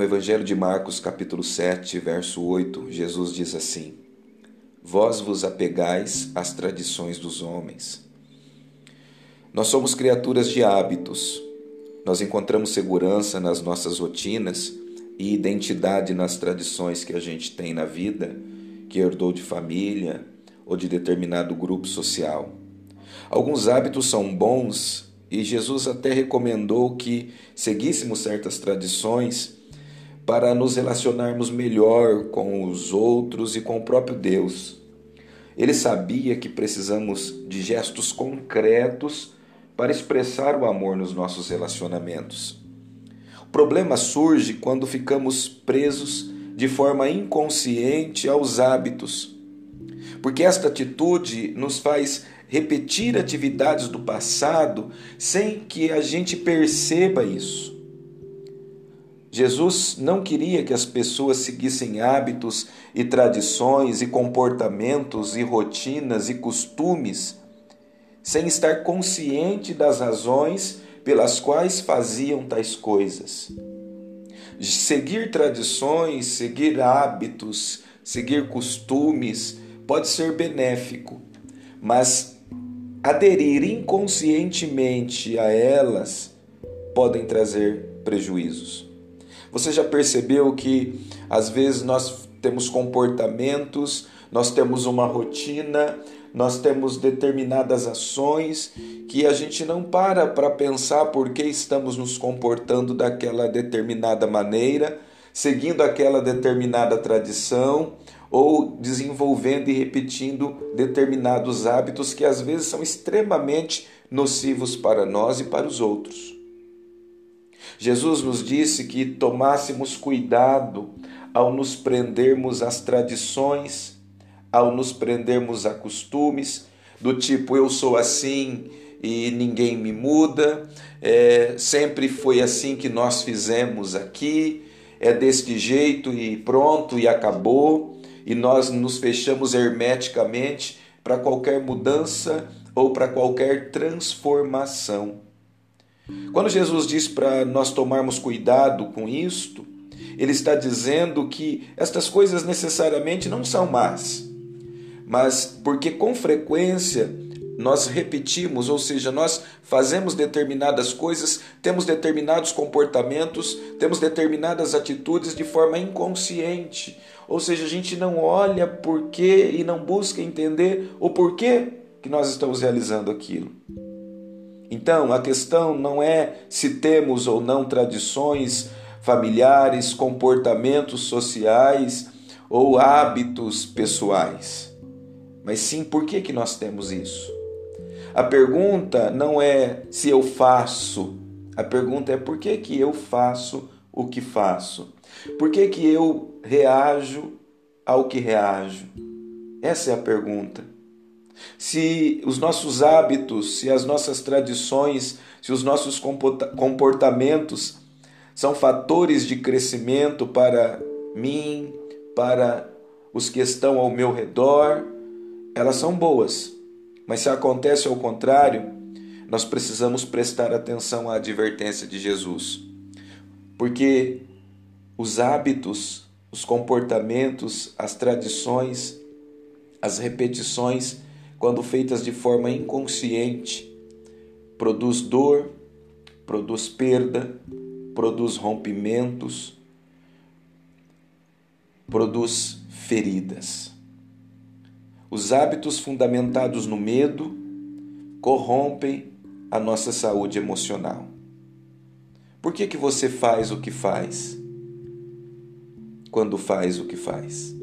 No Evangelho de Marcos, capítulo 7, verso 8, Jesus diz assim: Vós vos apegais às tradições dos homens. Nós somos criaturas de hábitos. Nós encontramos segurança nas nossas rotinas e identidade nas tradições que a gente tem na vida, que herdou de família ou de determinado grupo social. Alguns hábitos são bons e Jesus até recomendou que seguíssemos certas tradições para nos relacionarmos melhor com os outros e com o próprio Deus. Ele sabia que precisamos de gestos concretos para expressar o amor nos nossos relacionamentos. O problema surge quando ficamos presos de forma inconsciente aos hábitos, porque esta atitude nos faz repetir atividades do passado sem que a gente perceba isso. Jesus não queria que as pessoas seguissem hábitos e tradições e comportamentos e rotinas e costumes sem estar consciente das razões pelas quais faziam tais coisas. Seguir tradições, seguir hábitos, seguir costumes pode ser benéfico, mas aderir inconscientemente a elas podem trazer prejuízos. Você já percebeu que às vezes nós temos comportamentos, nós temos uma rotina, nós temos determinadas ações que a gente não para para pensar por que estamos nos comportando daquela determinada maneira, seguindo aquela determinada tradição ou desenvolvendo e repetindo determinados hábitos que às vezes são extremamente nocivos para nós e para os outros. Jesus nos disse que tomássemos cuidado ao nos prendermos às tradições, ao nos prendermos a costumes, do tipo eu sou assim e ninguém me muda, é, sempre foi assim que nós fizemos aqui, é deste jeito e pronto e acabou, e nós nos fechamos hermeticamente para qualquer mudança ou para qualquer transformação. Quando Jesus diz para nós tomarmos cuidado com isto, ele está dizendo que estas coisas necessariamente não são más, mas porque com frequência nós repetimos, ou seja, nós fazemos determinadas coisas, temos determinados comportamentos, temos determinadas atitudes de forma inconsciente. Ou seja, a gente não olha por quê e não busca entender o porquê que nós estamos realizando aquilo. Então, a questão não é se temos ou não tradições familiares, comportamentos sociais ou hábitos pessoais, mas sim por que, que nós temos isso. A pergunta não é se eu faço, a pergunta é por que, que eu faço o que faço, por que, que eu reajo ao que reajo. Essa é a pergunta se os nossos hábitos, se as nossas tradições, se os nossos comportamentos são fatores de crescimento para mim, para os que estão ao meu redor, elas são boas. Mas se acontece ao contrário, nós precisamos prestar atenção à advertência de Jesus. Porque os hábitos, os comportamentos, as tradições, as repetições quando feitas de forma inconsciente, produz dor, produz perda, produz rompimentos, produz feridas. Os hábitos fundamentados no medo corrompem a nossa saúde emocional. Por que, que você faz o que faz? Quando faz o que faz?